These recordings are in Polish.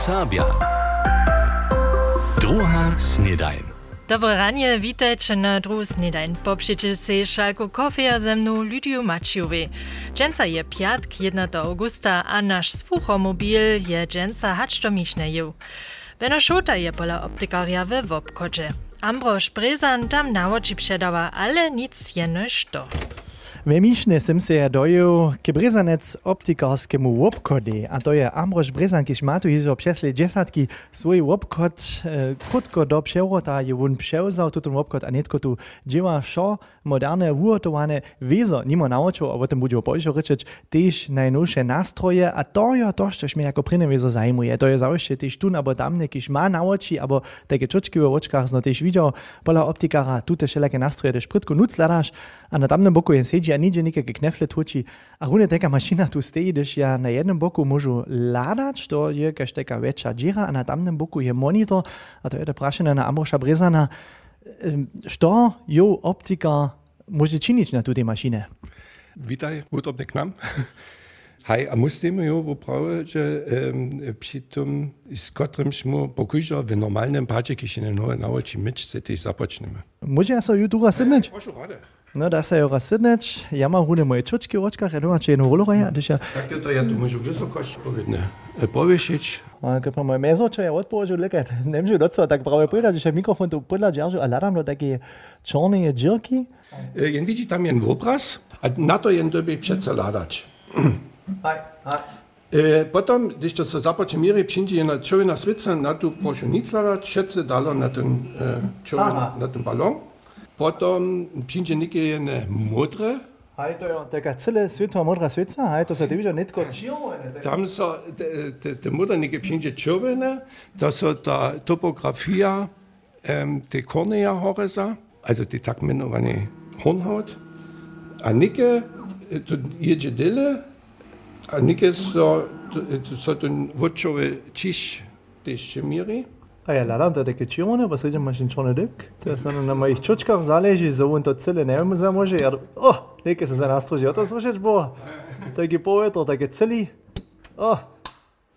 Sabia. Druga snedajn. Dobre ranie, witajcie na drugi snedajn. Poprzeczcie szalku kofeja ze mną Lidiu Maciowej. Dżęca je piatk 1 augusta, a nasz słuchomobil je dżęca hacz do miśneju. Beno Szota je pola optykaria we wobkodzie. Ambroż Brezan tam nałoci przedała, ale nic jenoś to. Wemišne sem se dojel k brezanec optikarskemu obchode, a to je Ambrož Brezan, kiž má tu hižo přesle desatky svoj obchod, krutko do převrota je on převzal tutun obchod a netko tu dzieła šo moderne uhotowane wezo, nimo naučil, a o tym budziło poľšo rečeč, tež najnowsze nastroje, a to je to, čo mnie jako prynne wezo zajmuje. To je zawsze tež tu, abo tam, kiž má nauči, abo takie čočky v očkách, no tež videl, pola optikara, tu tež všelaké nastroje, tež prytko nuc a na tamnym boku je sedí a nigdzie nikakve knefle tvoči. A rune taka mašina tu stojí, když ja na jednom boku môžu ládať, to je kaž taká väčšia džira, a na tamnom boku je monitor, a to je to prašené na Ambroša Brezana. Što jo optika może činiť na tej mašine? Witaj, hudobny k nam. Hej, a musimy jo poprawić, że um, przy tym, z którym smo pokužo w normalnym padzie, kiedy się nie nauczy myć, se też zapoczniemy. Może ja so ju dura sedneć? Proszę, rade. No, da se jo rasedneć. Ja moje čočky v očkách, ja doma či jednu roloraja, a když ja... Tak to ja tu môžu vysokość povedne pověšiť. A keď ma moje meso, čo ja odpoložil, lekať, nemžu docela tak práve povedať, že ja mikrofon tu podľa džaržu a hľadám do také čorné džirky. E, Jen widzi tam jen obraz, a na to jen dobie přece ládać. Aj, aj. E, Potom, když to se započne míry, přijde jen na čovina svice, na tu prošu nic ládać, všetce dalo na ten e, čovin, Aha. na ten balon. Potom přijde niky jen modre, Aj, to je taká celé svetová modrá sveca, aj, to sa ty vidíš netko čiervené. Tam so te, te, te modernike przyjdzie czerwone, to so ta topografia ähm, te Kornea horesa, also die tak mianowane Hornhaut. A nike, e, to jedzie dyle, a nike so, to, to, so ten wodczowy ciś też się miri. A Torej, pa je lalanta da kačirone, pa sređem maš čone dek. To je samo na mojih čočkah zaleži, za un to cele ne vem za može, jer, oh, nekaj se za nas truži, o to smo všeč bo. Tako je povetro, tako je celi, oh,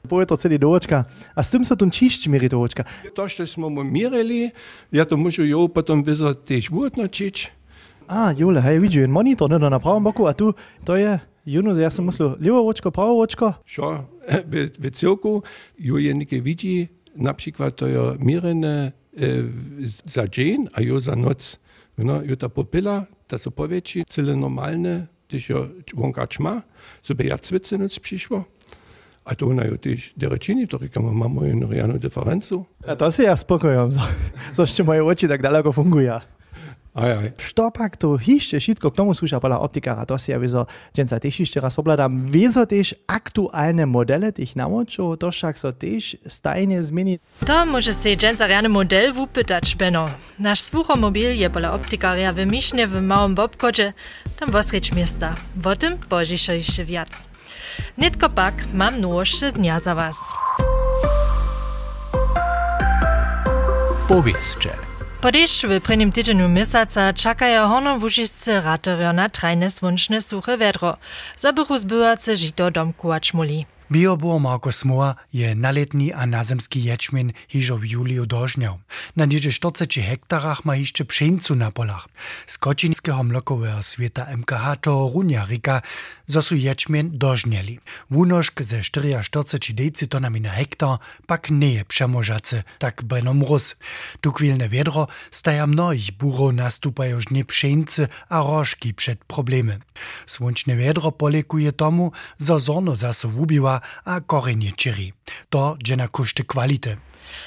Povedal celý do očka. A s tým sa tom čišť mierí do očka. To, čo sme mu mierili, ja to môžu jo potom vyzvať tiež čiť. A, Jule, hej, vidíš, monitor, ne, na pravom boku, a tu, to je... Junus, ja sam mislil, levo očko, pravo očko. Šo, v, v celku, jo je nekaj vidi, na przykład to je mirene e, za dzień, a jo za noc. No, jo ta pupila, ta so powieci, cyle normalne, gdyż jo wonka czma, sobie ja cwicy noc przyszło. A to ona jo też derečini, to rekamo, mamy jednu realną differencu. A to si ja spokojom, zo, zo ešte moje oči tak daleko fungujú. Aj, aj. Što pak to hišće šitko k tomu sluša pola optikara, to si ja vizo, dženca tež ešte raz vizo tež aktuálne modele tých namočov, to však so tež stajne zmeni. To może se dżęca rany model wupytać, Benno. Nasz słuchomobil je pola optykaria w Misznie w małym wobkodzie, tam wosrecz miasta. O tym bożisze jeszcze wiac. Nitko pak mam nowsze dnia za was. Powieszcze. Po deszczu w prvním tydzieniu miesiąca czekają hono wóżiscy raterio na trajne suche wiadro, zabychu zbywace žito domkuwać muli. Biobor Markus Mohr je naletni a nazemski ječmin hižo v juliju. Na niedzie 40 hektarach ma hišće pšencu na polach. Z kočinskeho mlokového sveta MKH toho runja rika, zo su ječmin dožnjeli. Wunošk ze 44 decitonami na hektar pak neje přemožace, tak brenom. Tu chwilne wiedro staja mnohich burów nastupają żnie pšence a rożki przed problemy. Słonczne wiedro polekuje tomu, zo zorno zase wubiła a korenie čiri. To dže na košte kvalite.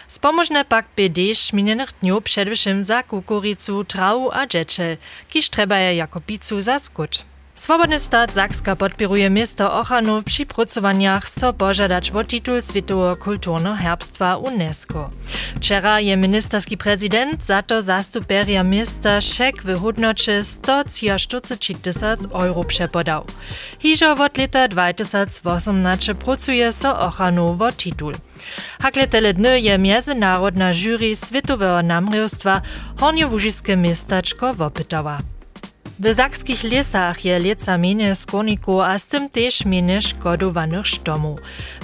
Spomožne pak dešć minionych dniów przedwyższym za kukuricu, trawu a dżeczel, kiż treba je jako picu za skut. Swobodny stat Sakska podpiruje miasto Ochanu przy pracowaniach so pożadać o tytuł Światowego Kulturnego Herbstwa UNESCO. Wczera je ministerski prezydent za to zastuperia miasta szek w hodnocie 143 tysiąc euro przepodał. Hiżo od lata 2018 pracuje so Ochanu o tytuł. Hakle tele dny je międzynarodna jury Światowego Namrystwa Horniowóżiskie miastaczko wopytała. W zakskich lesach je leca mienie skórniku a z tym też mienie szkodowanych sztomów.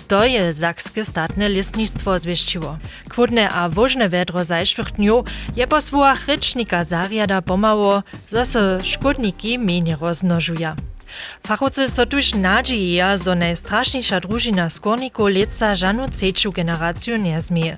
To je zakskie statne lesnictwo zwieszczyło. Kwodne a wożne wedro zajszwych dniu je po słowach rycznika zariada pomało, zo se szkodniki mienie rozmnożuja. Fachowcy so tuż nadzieja, że najstraszniejsza drużyna skórników leca żadną trzecią generację nie zmie.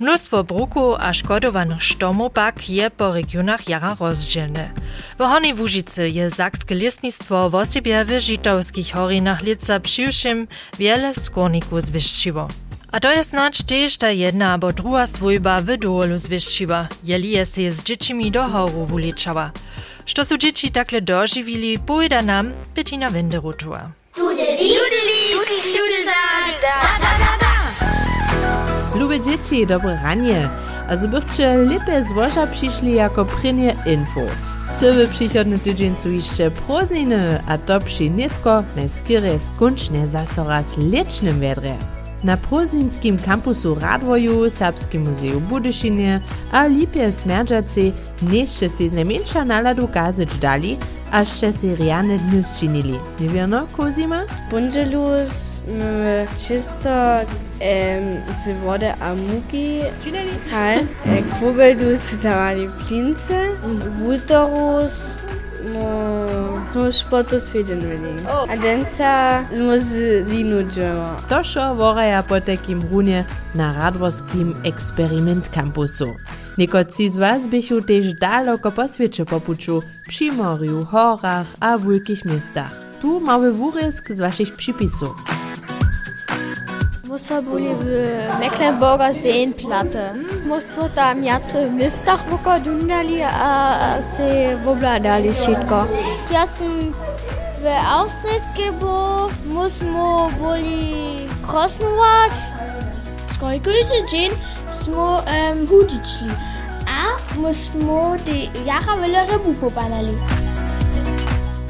Mnóstwo bruku a szkodowanych sztomów pak je po regionach jara rozdzielne. W Hornej Wóżycy je zakskie lesnictwo w osobie w Żitowskich horinach leca przyjszym wiele skórników zwyszczyło. A to je snad też ta jedna albo druga swojba w dolu zwyszczyła, jeli je się z dziećmi do horu wuleczała. Što su dzieci takle dożywili, pojda nam Bettina Wenderotua. Lube dzieci, dobre ranie. A zobaczcie, lepiej złoża przyszli jako prynie info. Cały przychodny tydzień są jeszcze próżniny, a to przy nitko najskiery skończne zasoraz lecznym wedre. Na Prozninskim kampusu Radvoju, Srpskim muzeju Budišinje, a Lipje Smerdžaci nešče si z najmanjša naladu kazič dali, a še si rjane dni ščinili. Ne verno, Kozima? Bunželus, eh, čisto um, z vode amuki, halt, e, eh, kvobeldu so davali plince, mhm. vultorus, no, no športu svedjen veli. A denca z linu džema. To šo voraja po takim runie na Radworskim Experiment Campusu. Niekoci z was bychu też daleko po świecie popuczu, przy morju, horach a wielkich miastach. Tu mały wórysk z waszych przypisów. Musa byli w Mecklenburger Seenplatte. Musno tam jacy w miastach woko dundali, a se wobladali wszystko. Ja sam w Austrijskie, bo musmo byli krosnować. Skojkujcie dzień smo um, hudziczli. A musmo de jara wiele rybu pobalali.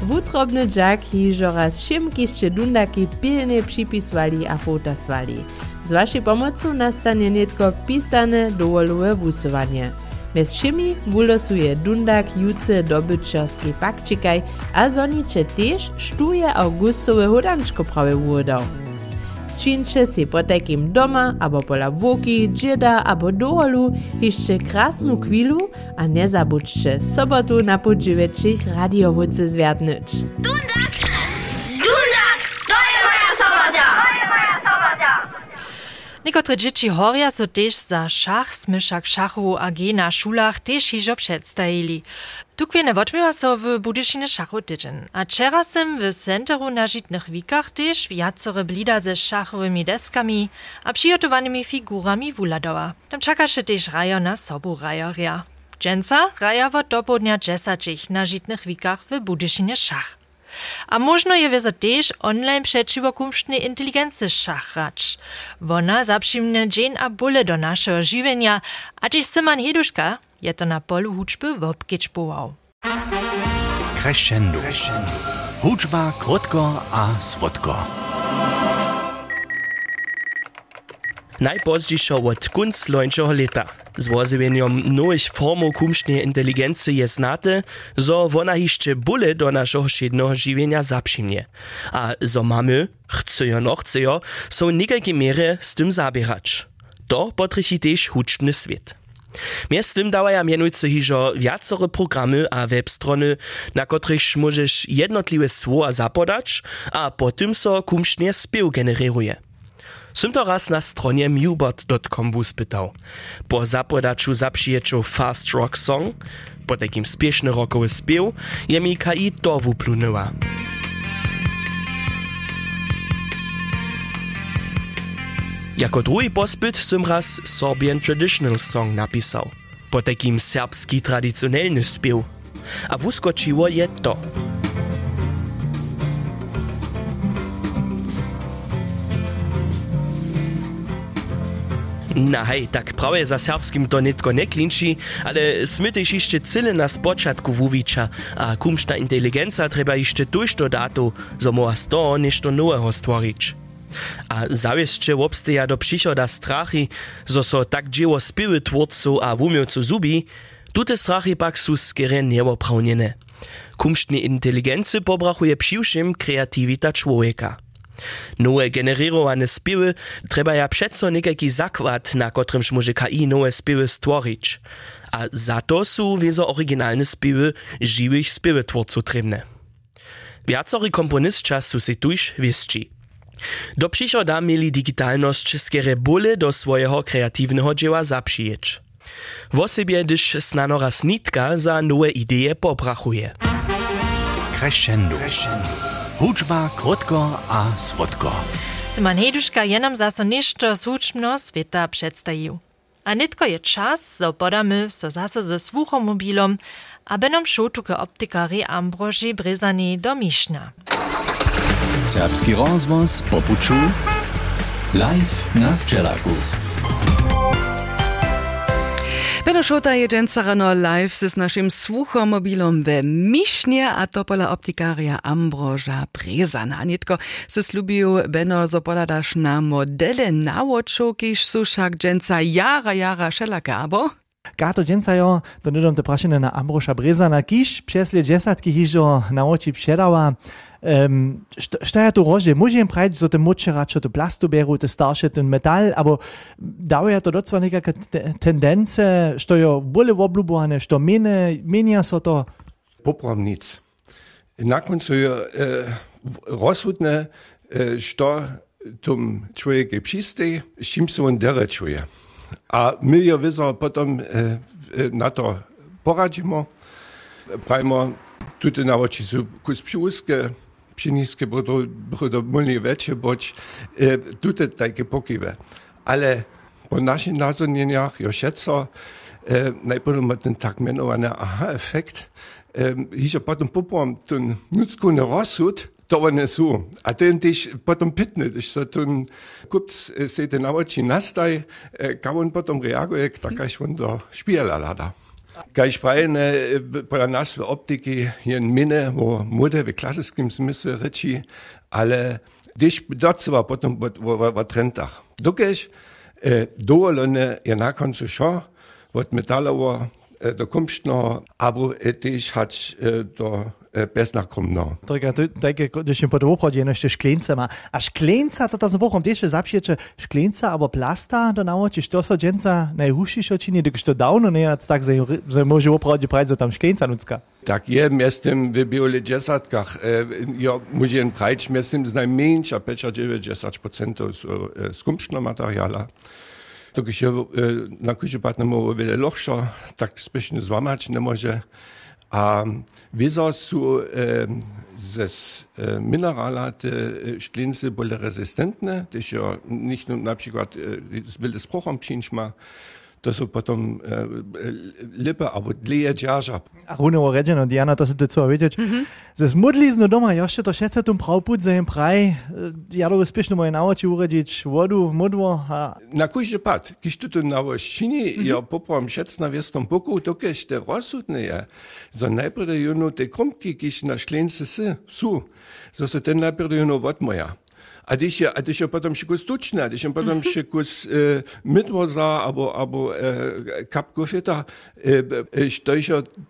Wutrobny dżak hižo raz šimkišće dundaki pilnie przypiswali a fotaswali. Z waszej pomocą nastanie nietko pisane dowoluje wusowanie. Mez šimi wulosuje dundak juce dobyčarski pakčikaj, a zoniče tež štuje augustowe hodančko prawe wudał. Zčinče si po takim doma, abo pola woki, džeda, abo doholu, jeszcze krasnu kwilu, a nie zabudźcie sobotu na podżyweczych radiowódcy zwiadnyć. Niekotore dzieci horia so też za szach, smyszak szachu AG na szulach też hižo przedstawili. Tu kwene wotmiewa so w Budyszynie szachu tydzień. A czerasem w centru na żitnych wikach też wiacore blida ze szachowymi deskami a przygotowanymi figurami wuladowa. Tam czeka się też rajo na sobu rajoria. Dżęca raja wo dopodnia dżesacich na żitnych wikach w Budyszynie szach. A možno je wiezo też online przeciwo kumštnej inteligency szachrać. Wona zaprzymne dzień a bóle do naszego żywienia, a też Syman Heduszka je to na polu huczby wobkiczbował. Crescendo. Huczba krótko a słodko. Najpozdziejszo od kunc lończego leta. Z wozywaniom nowych formów kumsznej inteligencji je znate, zo wona jeszcze bóle do naszego szednego żywienia zaprzymnie. A zo mamy, chcejo no chcejo, są niekalkie miery z tym zabierać. To potrychi też huczbny świat. Mjez tym dawaja mianujcy hižo viacore programy a webstrony, na których możesz jednotliwe słowa zapodać, a potem so kumsznie spiew generuje. Sym to raz na stronie mubot.com wyspytał. Po zapodaczu zapřiječu Fast Rock Song, po takim spieszny rockowy spiew, je mi KI to wyplunęła. Jako drugi pospyt sym raz Traditional Song napisał. Po takim serbski tradycjonalny spiew. A wyskoczyło je to. Na hej, tak prawie za serbskim to nitko nie klinči, ale smy też jeszcze cyle na spoczatku wuwicza, a kumszta inteligenca treba jeszcze tuż do datu, zo moa sto nešto nowego stworić. A zawieszcze obsteja do przychoda strachy, zo so tak dzieło spiewy twórców a wumiowców zubi, tute strachy pak su skieре nieoprawniene. Kumštnej inteligency pobrachuje přiwšim kreativita człowieka. Nowe generowane spiewy trzeba ja przeco niekajki zakład, na kotrymż może KI nowe spiewy stworzyć. A za to są wiezo oryginalne spiewy żywych spiewotwórców trzebne. Wiacory komponistča su se tuż wiesci. Do przychoda mieli digitalność skiery bóle do swojego kreatywnego dzieła zapřijeć. W osobie, gdyż snano raz nitka za nowe idee pobrachuje. Crescendo. Hudźba krótko a słodko. Simon Heduška je nam zase nešto slučbno sveta predstajił. A nitko je čas, zo podamy so zase ze słuchomobilom, aby nam šotuke optikari Ambroži Brezani do Mišna. Serbski rozvoz po puču. Live na Sčelaku. Peter Šota je dženca rano live s našim sluchomobilom v a to pola optikaria Ambroža Brezana. Nitko se slubił Beno zopoladaš na modele nawočov, kiž su však dženca jara jara šelake, abo? Kato dženca jo, to nedom te prašene na Ambroža Brezana, kiž přesle džesatki hižo na oči předava. Um, šta je to rože? Môžem prajť zo te močera, čo to plastu beru, te staršie, ten metal, abo daje to docela nejaká tendence, što je boli oblúbované, što mene, menia sa to? Popram nic. Na koncu je e, rozsudne, e, što tom človek je přistej, s čím on. A my jo vyzo potom e, e, na to poradzimy. Prajmo, tutaj na oči sú kus pšúske, pšeniske bodo, bodo mulnie väčšie boč, e, tutaj takie pokiwe. Ale po naszych nazornieniach jo všetko, e, najpierw ma ten tak menowany aha-efekt, e, hižo potom popom ten nudsku rozsud, to one sú. A ten tiež potom pitne, když sa ten kup se ten na oči nastaj, e, ka on potom reaguje, tak až on do špiela lada. Kaj sprajne po nas v optiki je minne, wo mude w klasycznym smysle reči, ale když docela potom v, v, v trendach. Dokež e, dovolene je na koncu šo, od metalovo e, do kumštno, abo e, tež hač e, do beznakomno. Tylko takie, když się pod obchodzie jeszcze szkleńce ma. A szkleńca to to znowu om też zapsiecze szkleńca albo plasta do nauczyć, to so dżęca najhušejšo czyni, gdyż to nie jest tak, że, że może obchodzie prajdzo tam szkleńca nucka. Tak je, miestem w biologizatkach, e, ja muszę prajć, miestem z najmniejsza, a 95% z, z kumszno materiala. To když je na kuži pat nemohu wiele lochsza, tak spiesznie złamać nie może. A wieso su e, zes e, minerala te szklince bole resistentne, też ja nicht nur na przykład e, wildes prochom ma, to są potom e, lipe albo dleje dzierża. A runo redzeno, Diana, to se to co wiedzieć. Mm -hmm. Ze smudlizno doma, jeszcze to się tum prauput, że im praj, ja to spieszno moje nauczy uredzić wodu, mudło. A... Na kujże pad, kiż tu tu na mm -hmm. ja poprom szec na wiestom boku, to kież te rozsudne je. So najpierw juno te kromki, kiż na szlence sy, su, so se ten najpierw juno wot moja. adesha adesha potom šikus tučne, adesha potom mhm. šikus mitvoza, abo, abo e, e kapkufita, e, e,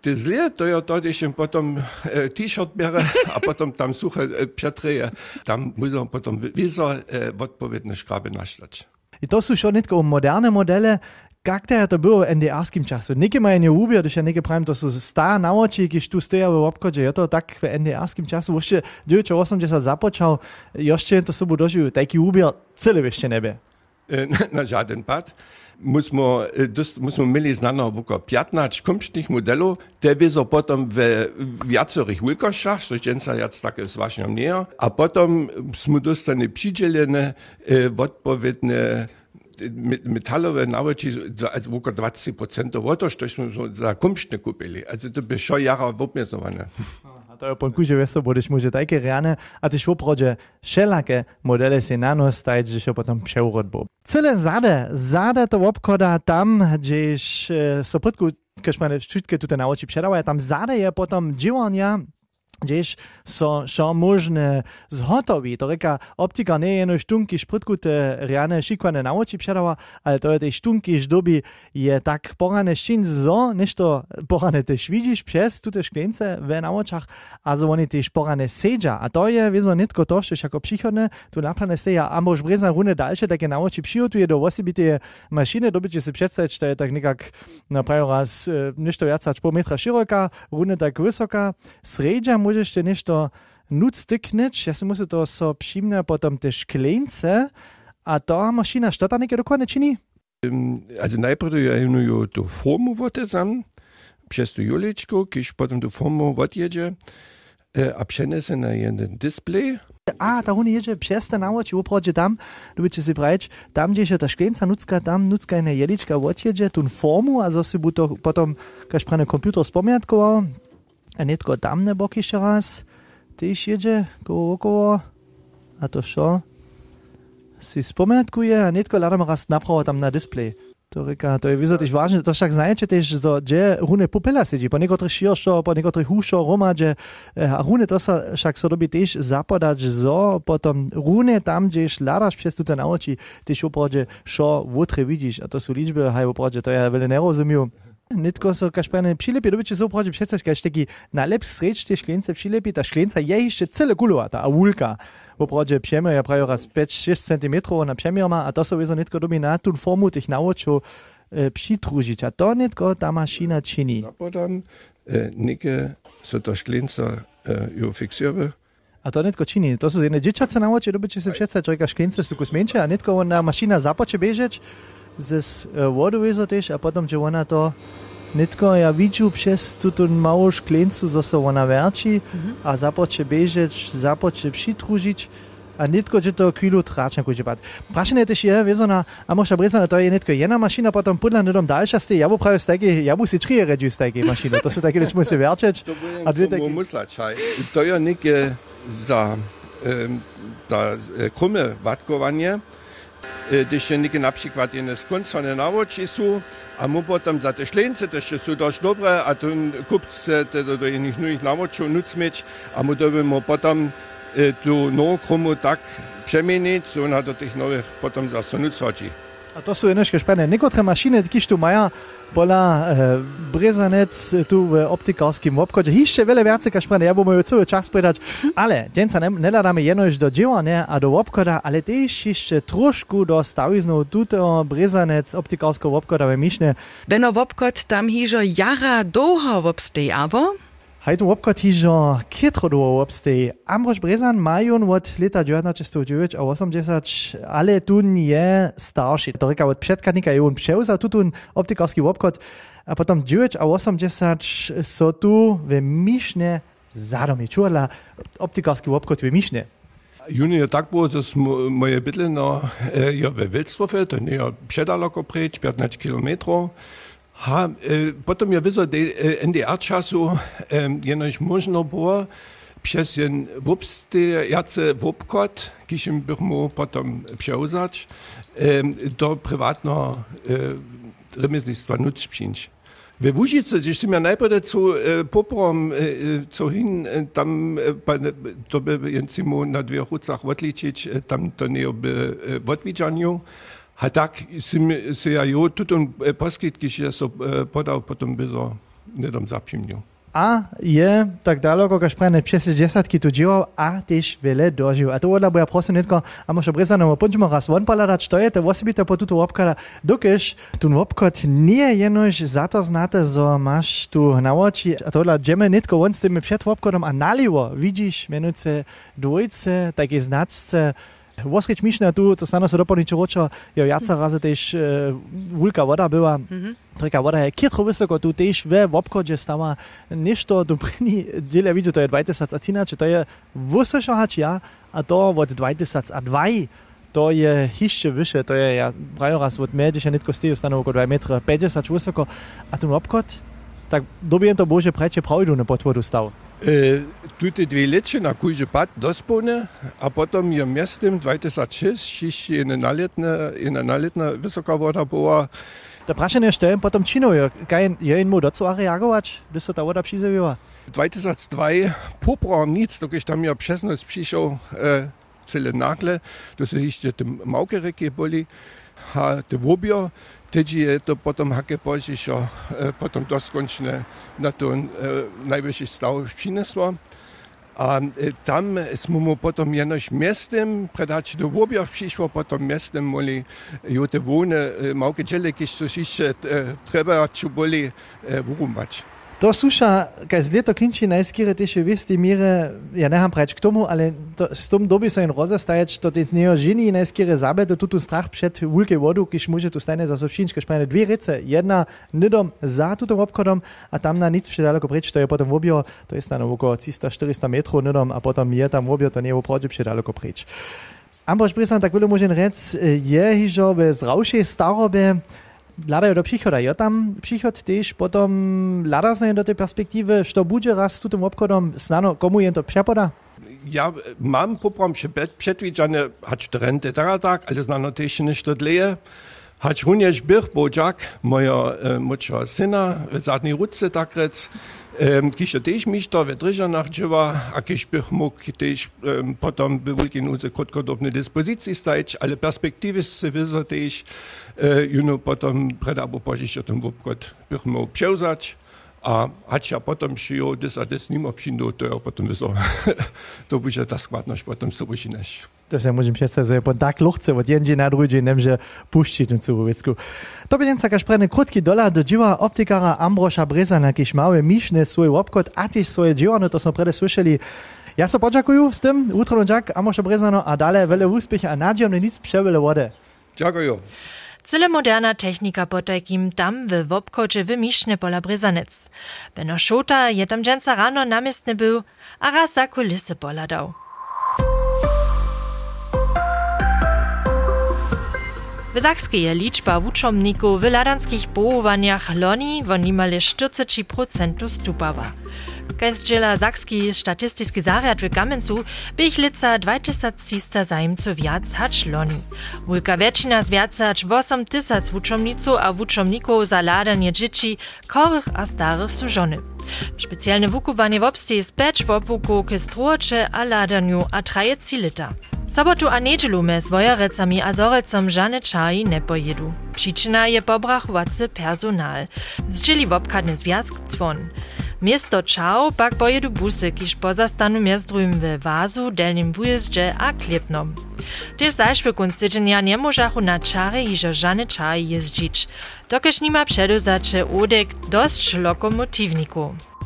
te zlije, to je to, adesha potom e, t-shirt bere, a potom tam suche e, pšetreje. Tam musel potom vizo e, odpovedne škrabe našlať. I to sú všetko moderné modele, jak to było w NDR-skim czasu? Nikie mają nie ubie, to się nikie prawie to są sta nauczy, kiedy tu stoją w obchodzie. Ja to tak w NDR-skim czasu, jeszcze 1980 zapoczął, jeszcze to sobie dożył taki ubier, cyle jeszcze niebie. Na żaden pad. Musimy, musimy mieli znano około 15 kumsznych modelów, te wiedzą potem w wiacorych wielkościach, to jest jetzt takie właśnie nie, a potem jsme dostali przydzielone odpowiednie metalowe nawoči za oko 20% voto, što smo za kumštne kupili. Also to bi šo jara obmezovane. To je po kuže veso, budeš može tajke reane, a tyś w oprodzie wszelakie modele się nano stajeć, że się potem przeurod był. Cyle zade, zade to obkoda tam, gdzieś e, sopotku, kiedy mamy wszystkie tutaj na oczy przedawają, tam zade je potem działania gdzieś so, so możne zhotowi. To reka optika nie jeno sztunki szprytku te riane szikwane nauči przedała, ale to je te sztunki dobi je tak porane szczin zo, niż to porane też widzisz przez tute szklence w naučach, a zo oni też porane sedza. A to je wieso nitko to, że jako przychodne tu naplane steja, a mož brezna rune dalsze takie nauči przygotuje do osobite maszyny, dobycie się przedstawić, to je tak nekak na prawo raz niż to jaca pół metra szeroka, rune tak wysoka, sredza może jeszcze nešto nuc styknąć, ja si muszę to so przyjmę potem te szklence, a ta maszyna, co ta niektóre dokładnie czyni? Also najpierw ja jenuju tu formu wotezam, przez tu juliczku, kiż potem tu formu wotjedzie, a przenesę na jeden display. A, ta huni jedzie przez ten nauč, uprodzie tam, lubicie si brać, tam gdzie się ta szklenca nucka, tam nucka jedna jeliczka wotjedzie, tu formu, a zo si bu to potem, każ prane komputer spomiatkował, a netko tam ne bok jeszcze raz, też jedzie koło około, a to šo, si spomiatkuje, a netko ladam raz naprawo tam na display. To reka, to je wysoko ważne, to však znajecie też, że gdzie rune pupela siedzi, po niektórych širšo, po niektórych húšo, romadže, a rune to sa však so dobi też zapadać, zo potom rune tam, gdzie ladasz przez tu ten oči, też oprodzie, šo wutre widzisz, a to są liczby, haj oprodzie, to ja wiele nie rozumiem. Nitko so kašprene přilepi, dobiče so prođe představ, kaž taki najlepszy sreč te šklence přilepi, ta šklenca je ještě celé kulovata, a wulka. Oprođe přemjer, ja prajo raz 5-6 cm na přemjerma, a to so wiedzą nitko dobi na tu formu tych naučov e, přitružiť. A to nitko ta mašina čini. A potem e, nike so ta šklenca e, jo fiksiruje. A to netko čini. To sú jedné dečace nauče, dobiče si představ, že šklence sú kus menšie, a netko ona mašina započe bežeć, z wodu wiedzą też, a potem, że ona to nitko ja widziu przez tutun małą szklencu, co się ona werci, a zapocze beżeć, zapocze przytrużyć, a nitko, że to chwilu traczne kudzie pat. Praszenie też je, wiedzą na, a może brezana, to je nitko jedna maszyna, potem podla nedom dalsza stej, prawie z takiej, ja musi trzy redziu z takiej maszyny, to są takie, że musi werczeć. To takie... muslać, to je nike za um, za krumme deși nici n-a psicat în sconța ne navoci su, am potom za te șlențe, te și su doși dobre, atunci cupți se te doi nici nu-i navoci, nu-ți meci, am dobim potom tu nou tak přeměnit, so na do těch nových potom zase nucoči. Chodzi. A to sú ináč špene. Niektoré mašiny, kiž tu maja, bola e, brezanec tu v optikárskim obchode. Ešte veľa viacej, kaž špene, ja ju celý čas povedať. Ale, deň sa neľadáme jednož do dielania a do obchoda, ale tiež ešte trošku do staviznu tuto brezanec optikárskeho obchoda ve Mišne. Beno obchod tam hižo jara dlouho obstej, abo? Hajtu obchod hižo kietro dlouho obstej. Ambrož Brezan majon od leta 1909 a 80, ale tu je starší. To reka od předkadnika je on převzal tutun optikarski obchod a potom 9 a 80 so tu ve Mišne zadomi. Čuvala optikarski obchod ve Mišne. Juni je tak było, że moje bydlino je we Wilstrofe, to je przedaleko pryć, 15 kilometrów. Ha, e, potem ja widzę, że e, NDR czasu e, jenoś można było przez ten wobstojacy wobkot, kiszym bychmu potem przeuzać, e, do prywatnego e, remesnictwa nuc przyjąć. We Łužice, když jsem ja najprve co e, poprom, e, co hin, tam e, to by jen si mu na dvě rucach odličiť, e, tam to nie by e, odvidžaniu. A tak si ja jo tutun poskytky, že so podal potom by so nedom zapšimnil. A je tak daleko, kaž prene přes desetky tu dělal a tež vele dožil. A to odla bo ja prosím netko, a možno brezano, poďme raz von paladať, to je to osobito po tuto obkada, dokež tu obkod nie jenož za to znáte, zo máš tu na oči, a to odla džeme netko von s tými před obkodom a nalivo, vidíš, menujúce dvojce, také znacce, Woskrić Mišna tu, to stano se doplniče ročo, jo jaca razy też e, wulka woda była, mm -hmm. woda je kietro wysoko, tu też we w obchodzie stała nešto do prini, dziele widziu, to je 20 a czy to je wysoko hać ja, a to od 20 a 2 to je hišće više, to je, ja prajo raz od medješa netko steju stano oko 2 metra 50 wysoko, a tu obchod, tak dobijem to Bože preče pravdu na potvodu stav. E, Tute dwie lecie na kujże pad dospone, a potem je miastem 2006 jeszcze jedna naletna, jedna naletna wysoka woda była. Da prašenie šte, potom činuje, kaj je in mu do co reagować, gdy so ta voda přizeviła? 2002 poprom nic, dokiż tam ja przez noc przyszedł e, cele nagle, to się jeszcze tym małkerekie boli, a te wobio, Tedy je to potom hake požišo, e, potom doskončne na to e, najvyšší stav. A e, tam smo mu potom jenož mestem, predač do Wobja přišlo, potom mestem moli jote vone, mauke džele, kiž so šiše treba, čo boli vurumbač. To sluša, kaj zdaj to klinči najskirati še v isti mire, ja ne ham preč k tomu, ale to, s tom dobi se in roza stajač, to te dnejo ženi najskire zabe, da tu tu strah pred vulke vodu, kiš može tu stane za sobšinčke špajne dve rece, jedna nedom za tutom obkodom, a tam na nic predaleko preč, to je potem objo, to je stano okolo 300-400 metrov nedom, a potem je tam objo, to ne je v prođe predaleko preč. Ampak, priznam, tako bilo možen rec, eh, je hižo bez ravše starobe, Ladajú do przychoda. Ja tam przychod też potom lada sa do tej perspektywy, što bude raz s tutym obchodom znano, komu je to przepoda? Ja mam poprom przedwidziane, hać rente tak, ale znano też nie to dleje. Hać również bych bodziak, moja e, mocza syna, w zadniej rudce tak rec, Je tež mišta v držanah dživa, a bych mógł tež um, potom by veľký núdze krótkodobnej dyspozycji stać, ale perspektywy se tež, uh, juno potom pred abo požiš o tom obchod bych mógł przełzać. A hać ja potom šijo, des a des nimo přindo, to ja potom wyzo. to bude ta składność potom sobie neš. To się môžem představit, že po tak luchce od jenže na druhý nemže puštiť tú cúrovicku. To by jen taka šprene krutki dola do dziwa optikara Ambroša Brezana, kiž małe mišne svoj obchod a tiež svoje dziwano, to sme prede slyšeli. Ja sa poďakujú s tým, útro Jack, Ambroša Brezano a dále veľa úspecha a nádejom nic převele vode. Ďakujú. Cyle moderna technika potajkim tam w wobkocie wymiszne pola Brezanec. Beno Szota je tam dżęca rano namiestny był, a raz za kulisy poladał. W Zakskiej liczba uczomników w ladanskich połowaniach loni wo nimale 40% stupała. Kajzdziela Zakski statystyczny zariad w Gamencu bych lica 2300 zajemców wiac hacz loni. Wulka wieczina z wiaca hacz 8 tysac uczomniców a uczomników za ladanie dzieci, chorych a starych su żony. Specjalne wukowanie w obstie jest pecz w obwuku k strocze a ladaniu a traje lita. Sobotu a nedelu me z wojarecami a zorecom žane čaji ne pojedu. Przyczyna je pobrachovacy personal. Zdzieli wobkadny związk cwon. Miesto Czao pak pojedu busy, kiż pozastanu miestrujem w Wazu, Delnym Wujeździe a Klipnom. Też zajszwy kunstyczenia nie możachu na czary iżo żane czaj jeździć, dokeż nima przedozacze odek dość lokomotywników.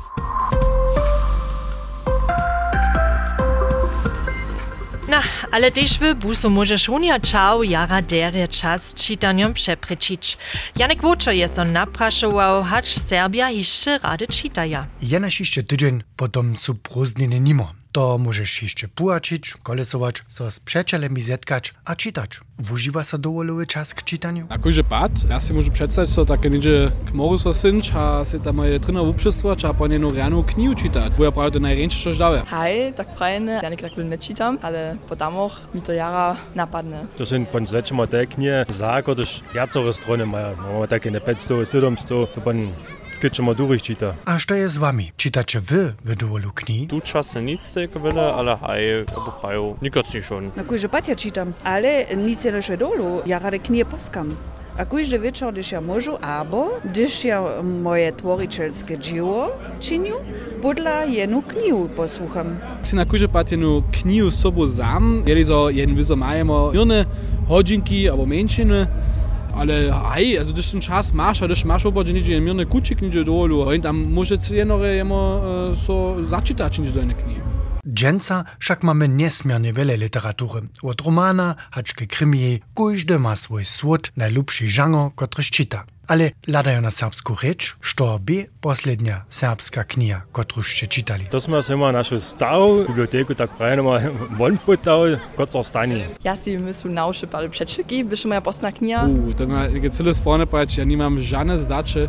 Na, ale też w busu możesz unia czał jara derie czas czytaniom przeprzeczyć. Janek Wočo jest on napraszował, hacz Serbia jeszcze rady czytaja. Jenaś jeszcze tydzień, potom su prózdniny nimo. To możesz jeszcze pułaczyć, kolesować, so z przyjacielami zetkać a czytać. Wużywa sa dowolowy czas k czytaniu? Na kojże pad, ja si môžu przedstawić, so takie niedzie k moru so synč a si tam je trina uprzystwać, a po nienu rano knihu czytać. Bo ja prawie najręczej coś dałem. Hej, tak prajne, ja nikak nie czytam, ale po damoch mi to jara napadne. To są pan zečemo te knie, zako, też jacore strony mają. Mamy takie ne 500, 700, to pan keď ma durchčíta. A što je s vami? Čítače vy v dovolu? Tu čase nic tega vele, ale haj, obuchajú, nikoci šon. Na kojže patja čítam, ale nic je neše dolu, ja rade knie poskam. A kojže večer, když ja môžu, abo, když ja moje tvoričelské dživo činiu, podľa jednu knihu poslucham. Si na kojže patjenu knihu sobu sam, jeli so jeden vizo majemo mirne hodzinki abo menšiny, ale hej, also když ten čas máš a když máš obodě niečo mirné kučik niečo dolu, a tam môže si jenore jemo uh, so začítať niečo do jednej knihy. Dženca však máme nesmierne veľa literatury. Od romana, hačke krimie, kujždy má svoj svod, najljubší žanr, kotryž čita. ali ladajo na srpsku reč, što bi posljednja srpska knjiga kot rušče čitali. To smo se imeli našo stavu, biblioteku tako pravimo, von potao, kot so stani. Ja si mislim nauče pa prečeki, bi še moja postna knjiga. U, to je nekaj celo spone, pač ja nimam žane zdače.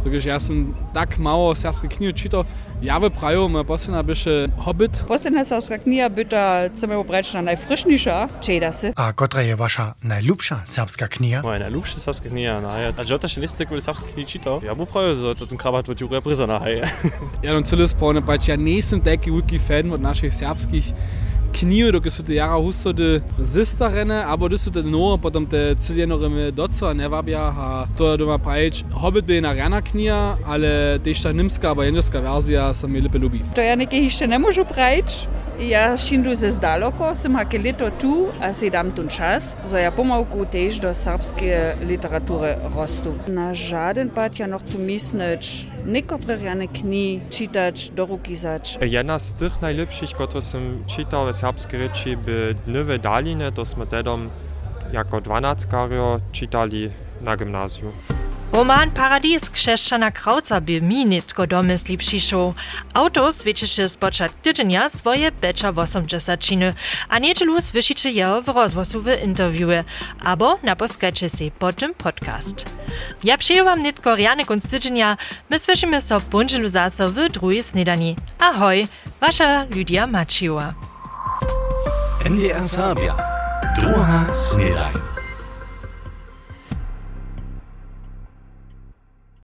Takže ja som tak mało serbskej knihy čítal, ja by prajo, moja posledná byše Hobbit. Posledná serbska kniha by to, chceme obrać na najfrišniejsza, čeda se. A kotra je vaša najljubša serbska knjiga? Moja najljubša serbska knjiga, na je. A že otaš liste, ko je serbska knjiga čitao? Ja mu prajo, za to ten krabat od Jure Brizana, hej. Ja, no celo spomnim, pač ja nisem taki veliki fan od naših serbskih knjiv, dok so te jara husto de zistarene, aber das so te no, potom te ciljenorime doco ne vabja, a to je doma pravič. Hobbit by na rana knjiga, ale tež ta nimska, abo jendrska verzija sa mi lepe lubi. To ja nekaj ešte nemôžu pravič. Ja šindu ze zdaloko, sem hake leto tu a si dam tu čas, za ja pomalku tež do serbske literature rostu. Na žaden pat ja noch zu misneć, rane kni čitać, do ruki zać. Jedna z tych najlepszych, które som czytał w serbskiej reči, by Nowe Daline, to sme tedom jako 12 czytali na gimnazju. Roman Paradies krzeszczana Krauca by mi nitko domysli przyszł. Autor zwieciszy spoczat tydzienia swoje becza w 80 a niedzielu słyszycie jeho w rozwosu w interviewie, abo naposkacie się po tym podcast. Ja przyjął wam nitko riany kunst tydzienia, my słyszymy so bundzielu zaso w drugiej snedani. Ahoj, wasza Lydia Maciła. NDR Sabia. Druga snedaj.